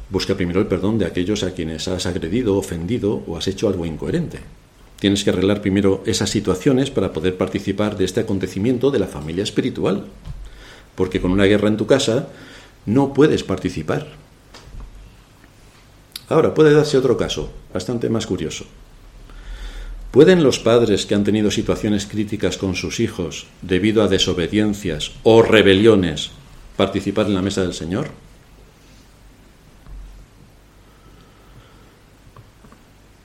busca primero el perdón de aquellos a quienes has agredido, ofendido o has hecho algo incoherente. Tienes que arreglar primero esas situaciones para poder participar de este acontecimiento de la familia espiritual, porque con una guerra en tu casa no puedes participar. Ahora, puede darse otro caso, bastante más curioso. ¿Pueden los padres que han tenido situaciones críticas con sus hijos debido a desobediencias o rebeliones participar en la mesa del Señor?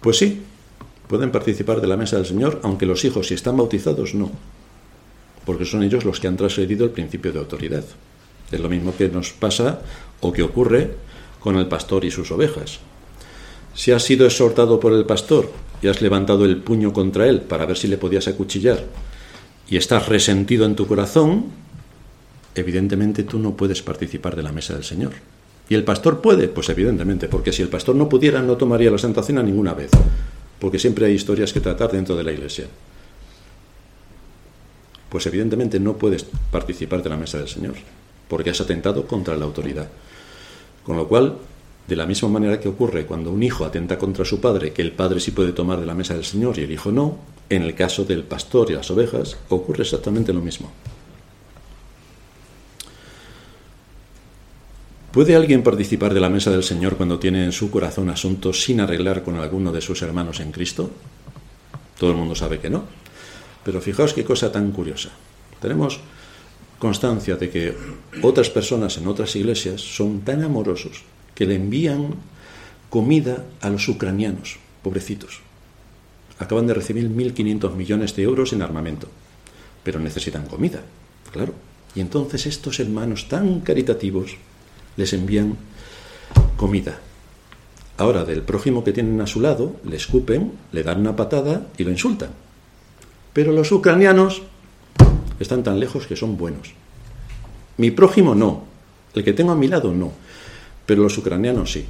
Pues sí, pueden participar de la mesa del Señor, aunque los hijos, si están bautizados, no, porque son ellos los que han trasgredido el principio de autoridad. Es lo mismo que nos pasa o que ocurre con el pastor y sus ovejas. Si has sido exhortado por el pastor y has levantado el puño contra él para ver si le podías acuchillar y estás resentido en tu corazón, evidentemente tú no puedes participar de la mesa del Señor. ¿Y el pastor puede? Pues evidentemente, porque si el pastor no pudiera no tomaría la Santa Cena ninguna vez, porque siempre hay historias que tratar dentro de la iglesia. Pues evidentemente no puedes participar de la mesa del Señor, porque has atentado contra la autoridad. Con lo cual, de la misma manera que ocurre cuando un hijo atenta contra su padre, que el padre sí puede tomar de la mesa del Señor y el hijo no, en el caso del pastor y las ovejas ocurre exactamente lo mismo. ¿Puede alguien participar de la mesa del Señor cuando tiene en su corazón asuntos sin arreglar con alguno de sus hermanos en Cristo? Todo el mundo sabe que no. Pero fijaos qué cosa tan curiosa. Tenemos constancia de que otras personas en otras iglesias son tan amorosos que le envían comida a los ucranianos, pobrecitos. Acaban de recibir 1.500 millones de euros en armamento, pero necesitan comida, claro. Y entonces estos hermanos tan caritativos les envían comida. Ahora, del prójimo que tienen a su lado, le escupen, le dan una patada y lo insultan. Pero los ucranianos están tan lejos que son buenos. Mi prójimo no, el que tengo a mi lado no, pero los ucranianos sí.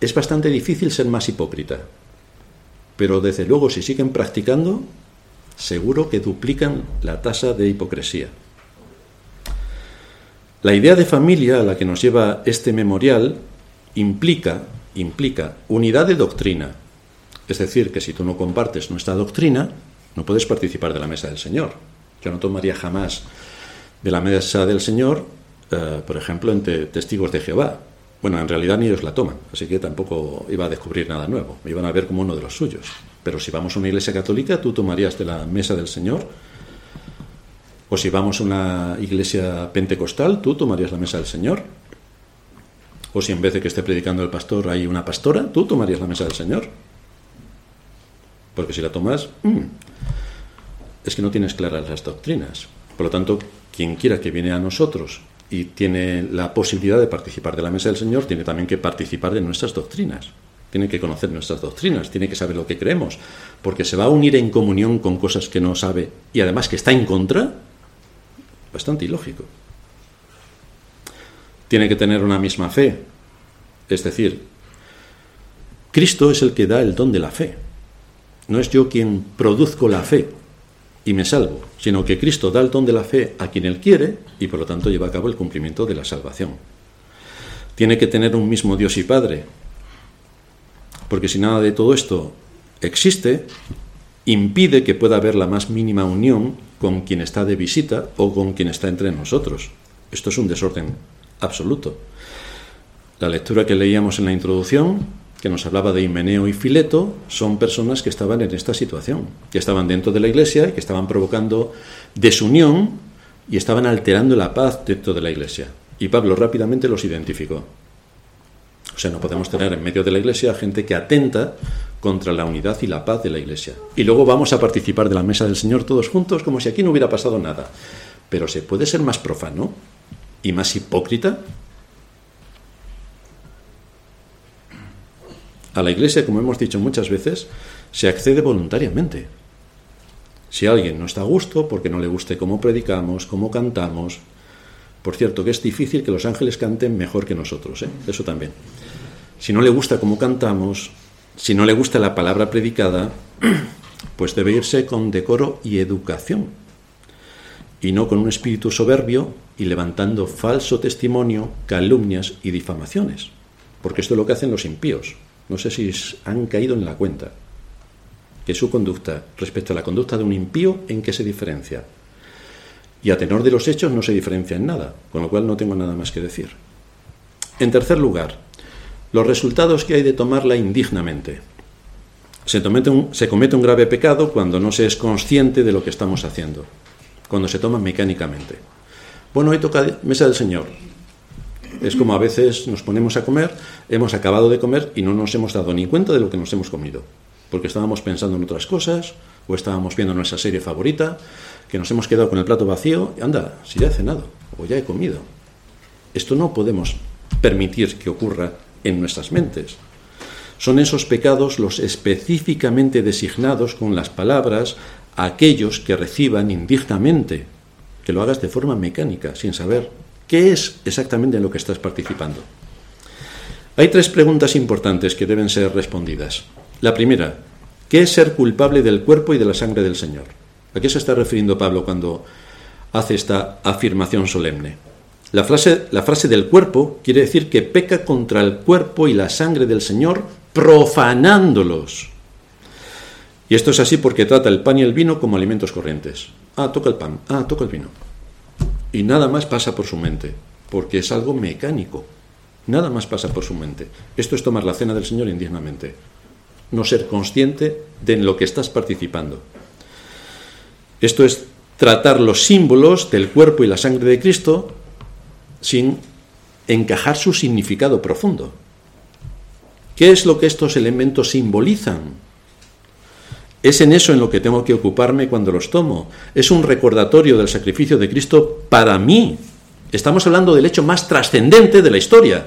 Es bastante difícil ser más hipócrita, pero desde luego si siguen practicando, seguro que duplican la tasa de hipocresía. La idea de familia a la que nos lleva este memorial implica, implica unidad de doctrina. Es decir, que si tú no compartes nuestra doctrina, no puedes participar de la mesa del Señor. Yo no tomaría jamás de la mesa del Señor, eh, por ejemplo, entre testigos de Jehová. Bueno, en realidad ni ellos la toman, así que tampoco iba a descubrir nada nuevo. Me iban a ver como uno de los suyos. Pero si vamos a una iglesia católica, tú tomarías de la mesa del Señor. O si vamos a una iglesia pentecostal, tú tomarías la mesa del Señor. O si en vez de que esté predicando el pastor hay una pastora, tú tomarías la mesa del Señor. Porque si la tomas, mm, es que no tienes claras las doctrinas. Por lo tanto, quien quiera que viene a nosotros y tiene la posibilidad de participar de la mesa del Señor, tiene también que participar de nuestras doctrinas. Tiene que conocer nuestras doctrinas, tiene que saber lo que creemos, porque se va a unir en comunión con cosas que no sabe y además que está en contra, bastante ilógico. Tiene que tener una misma fe, es decir, Cristo es el que da el don de la fe. No es yo quien produzco la fe, y me salvo, sino que Cristo da el don de la fe a quien Él quiere y por lo tanto lleva a cabo el cumplimiento de la salvación. Tiene que tener un mismo Dios y Padre, porque si nada de todo esto existe, impide que pueda haber la más mínima unión con quien está de visita o con quien está entre nosotros. Esto es un desorden absoluto. La lectura que leíamos en la introducción que nos hablaba de Himeneo y Fileto, son personas que estaban en esta situación, que estaban dentro de la iglesia que estaban provocando desunión y estaban alterando la paz dentro de la iglesia. Y Pablo rápidamente los identificó. O sea, no podemos tener en medio de la iglesia gente que atenta contra la unidad y la paz de la iglesia. Y luego vamos a participar de la mesa del Señor todos juntos como si aquí no hubiera pasado nada. Pero ¿se puede ser más profano y más hipócrita A la iglesia, como hemos dicho muchas veces, se accede voluntariamente. Si alguien no está a gusto porque no le guste cómo predicamos, cómo cantamos, por cierto que es difícil que los ángeles canten mejor que nosotros, ¿eh? eso también. Si no le gusta cómo cantamos, si no le gusta la palabra predicada, pues debe irse con decoro y educación, y no con un espíritu soberbio y levantando falso testimonio, calumnias y difamaciones, porque esto es lo que hacen los impíos. No sé si han caído en la cuenta que su conducta respecto a la conducta de un impío, ¿en qué se diferencia? Y a tenor de los hechos no se diferencia en nada, con lo cual no tengo nada más que decir. En tercer lugar, los resultados que hay de tomarla indignamente. Se, se comete un grave pecado cuando no se es consciente de lo que estamos haciendo, cuando se toma mecánicamente. Bueno, hoy toca mesa del Señor. Es como a veces nos ponemos a comer, hemos acabado de comer y no nos hemos dado ni cuenta de lo que nos hemos comido, porque estábamos pensando en otras cosas o estábamos viendo nuestra serie favorita, que nos hemos quedado con el plato vacío, y anda, si ya he cenado o ya he comido. Esto no podemos permitir que ocurra en nuestras mentes. Son esos pecados los específicamente designados con las palabras a aquellos que reciban indignamente, que lo hagas de forma mecánica, sin saber ¿Qué es exactamente en lo que estás participando? Hay tres preguntas importantes que deben ser respondidas. La primera, ¿qué es ser culpable del cuerpo y de la sangre del Señor? ¿A qué se está refiriendo Pablo cuando hace esta afirmación solemne? La frase, la frase del cuerpo quiere decir que peca contra el cuerpo y la sangre del Señor profanándolos. Y esto es así porque trata el pan y el vino como alimentos corrientes. Ah, toca el pan, ah, toca el vino y nada más pasa por su mente, porque es algo mecánico. Nada más pasa por su mente. Esto es tomar la cena del Señor indignamente. No ser consciente de en lo que estás participando. Esto es tratar los símbolos del cuerpo y la sangre de Cristo sin encajar su significado profundo. ¿Qué es lo que estos elementos simbolizan? Es en eso en lo que tengo que ocuparme cuando los tomo. Es un recordatorio del sacrificio de Cristo para mí. Estamos hablando del hecho más trascendente de la historia.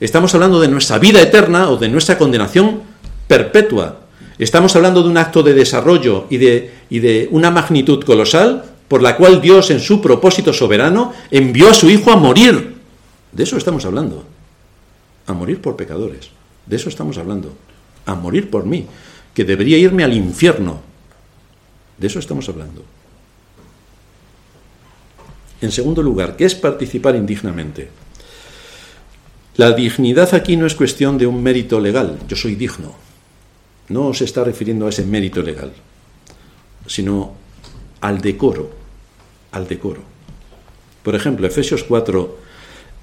Estamos hablando de nuestra vida eterna o de nuestra condenación perpetua. Estamos hablando de un acto de desarrollo y de, una magnitud colosal por la cual Dios en su propósito soberano envió a su Hijo a morir. De eso estamos hablando. A morir por pecadores. De eso estamos hablando. A morir por mí. Que debería irme al infierno. De eso estamos hablando. En segundo lugar, ¿qué es participar indignamente? La dignidad aquí no es cuestión de un mérito legal. Yo soy digno. No se está refiriendo a ese mérito legal, sino al decoro al decoro. Por ejemplo, Efesios 4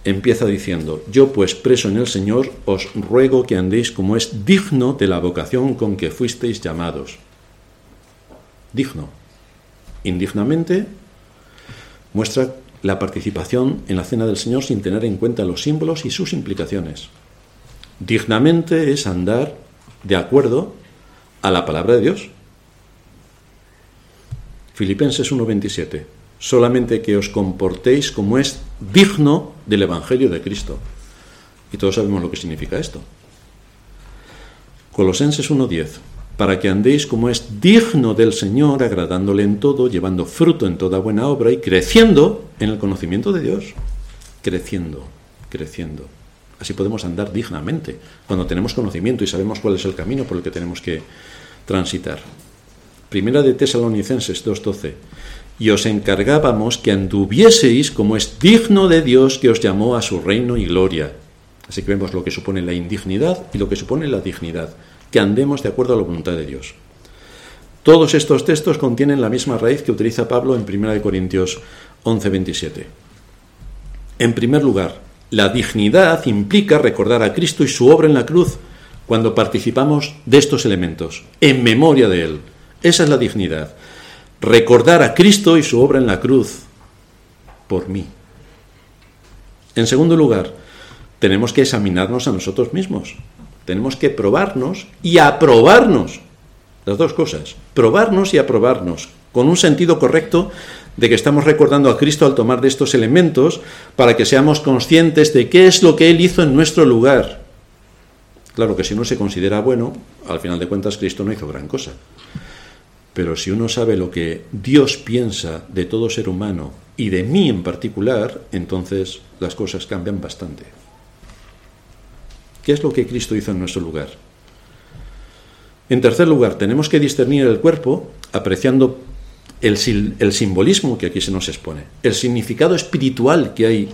empieza diciendo, yo pues preso en el Señor os ruego que andéis como es digno de la vocación con que fuisteis llamados. Digno. Indignamente muestra la participación en la cena del Señor sin tener en cuenta los símbolos y sus implicaciones. Dignamente es andar de acuerdo a la palabra de Dios. Filipenses 1.27 solamente que os comportéis como es digno del Evangelio de Cristo. Y todos sabemos lo que significa esto. Colosenses 1.10, para que andéis como es digno del Señor, agradándole en todo, llevando fruto en toda buena obra y creciendo en el conocimiento de Dios. Creciendo, creciendo. Así podemos andar dignamente, cuando tenemos conocimiento y sabemos cuál es el camino por el que tenemos que transitar. Primera de Tesalonicenses 2.12 y os encargábamos que anduvieseis como es digno de Dios que os llamó a su reino y gloria. Así que vemos lo que supone la indignidad y lo que supone la dignidad, que andemos de acuerdo a la voluntad de Dios. Todos estos textos contienen la misma raíz que utiliza Pablo en 1 Corintios 11:27. En primer lugar, la dignidad implica recordar a Cristo y su obra en la cruz cuando participamos de estos elementos, en memoria de Él. Esa es la dignidad recordar a Cristo y su obra en la cruz por mí. En segundo lugar, tenemos que examinarnos a nosotros mismos. Tenemos que probarnos y aprobarnos. Las dos cosas. Probarnos y aprobarnos. Con un sentido correcto de que estamos recordando a Cristo al tomar de estos elementos para que seamos conscientes de qué es lo que Él hizo en nuestro lugar. Claro que si uno se considera bueno, al final de cuentas Cristo no hizo gran cosa. Pero si uno sabe lo que Dios piensa de todo ser humano y de mí en particular, entonces las cosas cambian bastante. ¿Qué es lo que Cristo hizo en nuestro lugar? En tercer lugar, tenemos que discernir el cuerpo apreciando el, el, simbolismo que aquí se nos expone, el significado espiritual que hay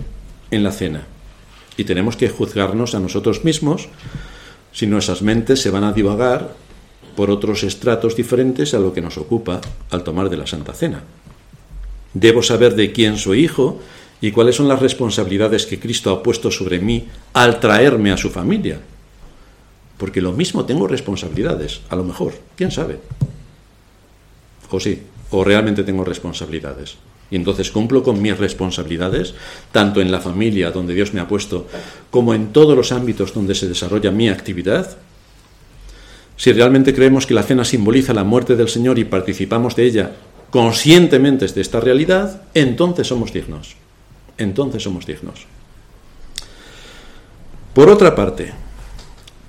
en la cena. Y tenemos que juzgarnos a nosotros mismos si nuestras mentes se van a divagar por otros estratos diferentes a lo que nos ocupa al tomar de la Santa Cena. Debo saber de quién soy hijo y cuáles son las responsabilidades que Cristo ha puesto sobre mí al traerme a su familia. Porque lo mismo tengo responsabilidades, a lo mejor, quién sabe. O sí, o realmente tengo responsabilidades. Y entonces cumplo con mis responsabilidades, tanto en la familia donde Dios me ha puesto, como en todos los ámbitos donde se desarrolla mi actividad, si realmente creemos que la cena simboliza la muerte del Señor y participamos de ella conscientemente de esta realidad, entonces somos dignos. Entonces somos dignos. Por otra parte,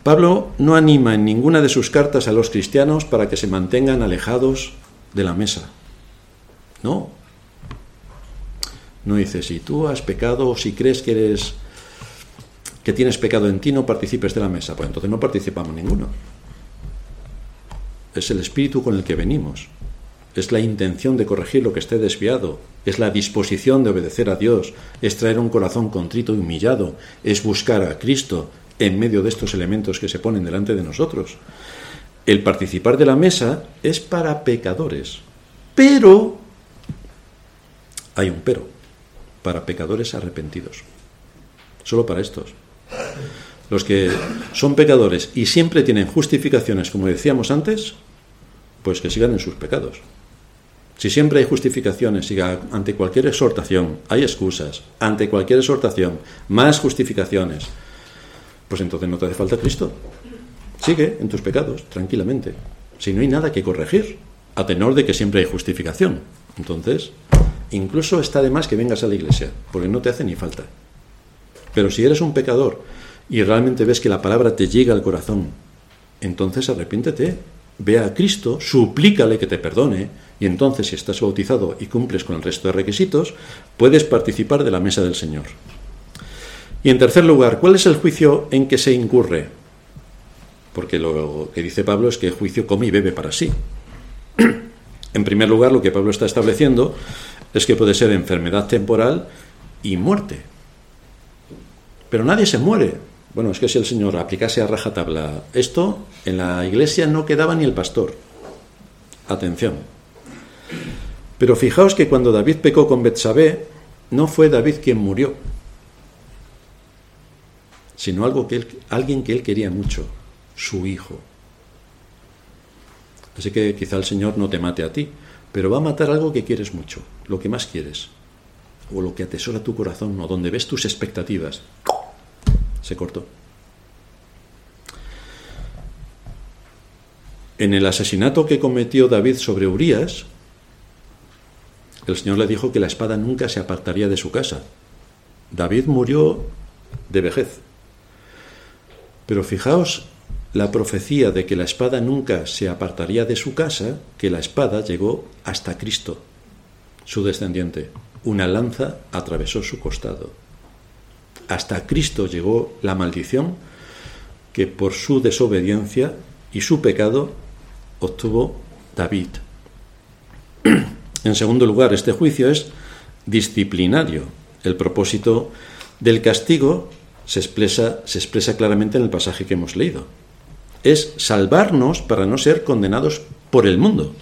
Pablo no anima en ninguna de sus cartas a los cristianos para que se mantengan alejados de la mesa. No. No dice, si tú has pecado o si crees que eres que tienes pecado en ti, no participes de la mesa. Pues entonces no participamos ninguno es el espíritu con el que venimos, es la intención de corregir lo que esté desviado, es la disposición de obedecer a Dios, es traer un corazón contrito y humillado, es buscar a Cristo en medio de estos elementos que se ponen delante de nosotros. El participar de la mesa es para pecadores, pero hay un pero, para pecadores arrepentidos, solo para estos. Los que son pecadores y siempre tienen justificaciones, como decíamos antes, pues que sigan en sus pecados. Si siempre hay justificaciones, y ante cualquier exhortación hay excusas, ante cualquier exhortación más justificaciones, pues entonces no te hace falta Cristo. Sigue en tus pecados, tranquilamente. si no hay nada que corregir, a tenor de que siempre hay justificación. Entonces, incluso está de más que vengas a la iglesia, porque no te hace ni falta. Pero si eres un pecador y realmente ves que la palabra te llega al corazón, entonces arrepiéntete, ve a Cristo, suplícale que te perdone, y entonces si estás bautizado y cumples con el resto de requisitos, puedes participar de la mesa del Señor. Y en tercer lugar, ¿cuál es el juicio en que se incurre? Porque lo que dice Pablo es que el juicio come y bebe para sí. En primer lugar, lo que Pablo está estableciendo es que puede ser enfermedad temporal y muerte. Pero nadie se muere. Bueno, es que si el Señor aplicase a rajatabla esto, en la iglesia no quedaba ni el pastor. Atención. Pero fijaos que cuando David pecó con Betsabé, no fue David quien murió, sino algo que alguien que él quería mucho, su hijo. Así que quizá el Señor no te mate a ti, pero va a matar algo que quieres mucho, lo que más quieres, o lo que atesora tu corazón, o donde ves tus expectativas. Se cortó. En el asesinato que cometió David sobre Urias, el Señor le dijo que la espada nunca se apartaría de su casa. David murió de vejez. Pero fijaos la profecía de que la espada nunca se apartaría de su casa, que la espada llegó hasta Cristo, su descendiente. Una lanza atravesó su costado. Hasta Cristo llegó la maldición que por su desobediencia y su pecado obtuvo David. En segundo lugar, este juicio es disciplinario. El propósito del castigo se expresa, claramente en el pasaje que hemos leído es salvarnos para no ser condenados por el mundo.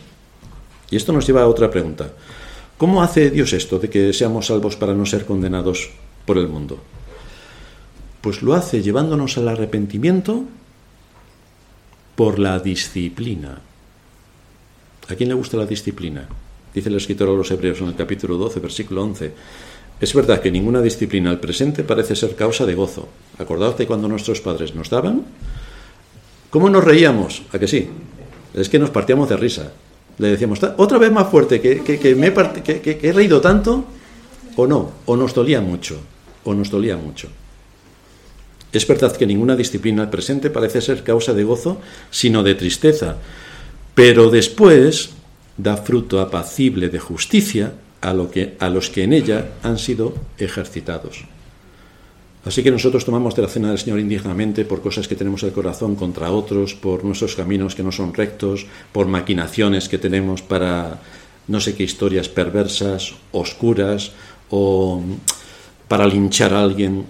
Y esto nos lleva a otra pregunta. ¿Cómo hace Dios esto de que seamos salvos para no ser condenados por el mundo? Pues lo hace llevándonos al arrepentimiento por la disciplina. ¿A quién le gusta la disciplina? Dice el escritor a los Hebreos en el capítulo 12, versículo 11. Es verdad que ninguna disciplina al presente parece ser causa de gozo. Acordaos de cuando nuestros padres nos daban ¿Cómo nos reíamos? ¿A que sí? Es que nos partíamos de risa. Le decíamos, otra vez más fuerte, que, que, me he he reído tanto, o no, o nos dolía mucho, o nos dolía mucho. Es verdad que ninguna disciplina presente parece ser causa de gozo, sino de tristeza, pero después da fruto apacible de justicia a, lo que, a los que en ella han sido ejercitados. Así que nosotros tomamos de la cena del Señor indignamente por cosas que tenemos el corazón contra otros, por nuestros caminos que no son rectos, por maquinaciones que tenemos para no sé qué historias perversas, oscuras, o para linchar a alguien.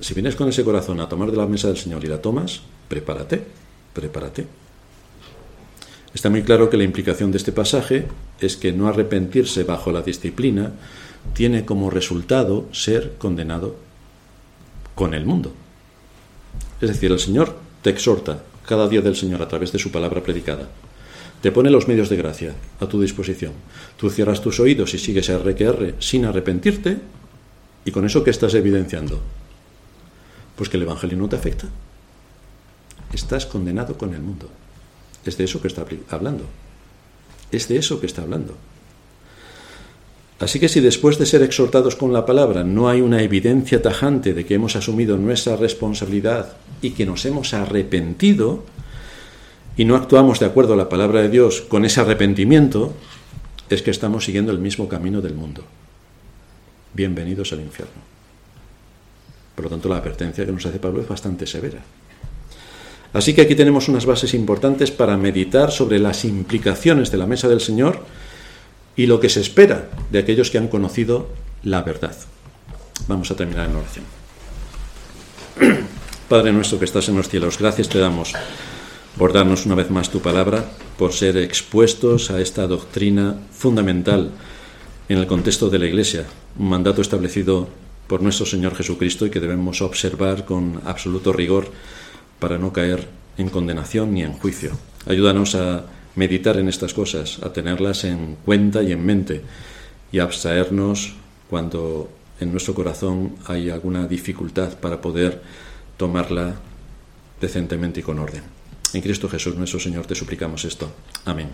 Si vienes con ese corazón a tomar de la mesa del Señor y la tomas, prepárate, prepárate. Está muy claro que la implicación de este pasaje es que no arrepentirse bajo la disciplina tiene como resultado ser condenado con el mundo. Es decir, el Señor te exhorta cada día del Señor a través de su palabra predicada. Te pone los medios de gracia a tu disposición. Tú cierras tus oídos y sigues a RQR sin arrepentirte. ¿Y con eso qué estás evidenciando? Pues que el Evangelio no te afecta. Estás condenado con el mundo. Es de eso que está hablando. Es de eso que está hablando. Así que si después de ser exhortados con la palabra no hay una evidencia tajante de que hemos asumido nuestra responsabilidad y que nos hemos arrepentido y no actuamos de acuerdo a la palabra de Dios con ese arrepentimiento, es que estamos siguiendo el mismo camino del mundo. Bienvenidos al infierno. Por lo tanto, la advertencia que nos hace Pablo es bastante severa. Así que aquí tenemos unas bases importantes para meditar sobre las implicaciones de la mesa del Señor y lo que se espera de aquellos que han conocido la verdad. Vamos a terminar en oración. Padre nuestro que estás en los cielos, gracias te damos por darnos una vez más tu palabra, por ser expuestos a esta doctrina fundamental en el contexto de la Iglesia, un mandato establecido por nuestro Señor Jesucristo y que debemos observar con absoluto rigor para no caer en condenación ni en juicio. Ayúdanos a meditar en estas cosas, a tenerlas en cuenta y en mente y abstraernos cuando en nuestro corazón hay alguna dificultad para poder tomarla decentemente y con orden. En Cristo Jesús nuestro Señor te suplicamos esto. Amén.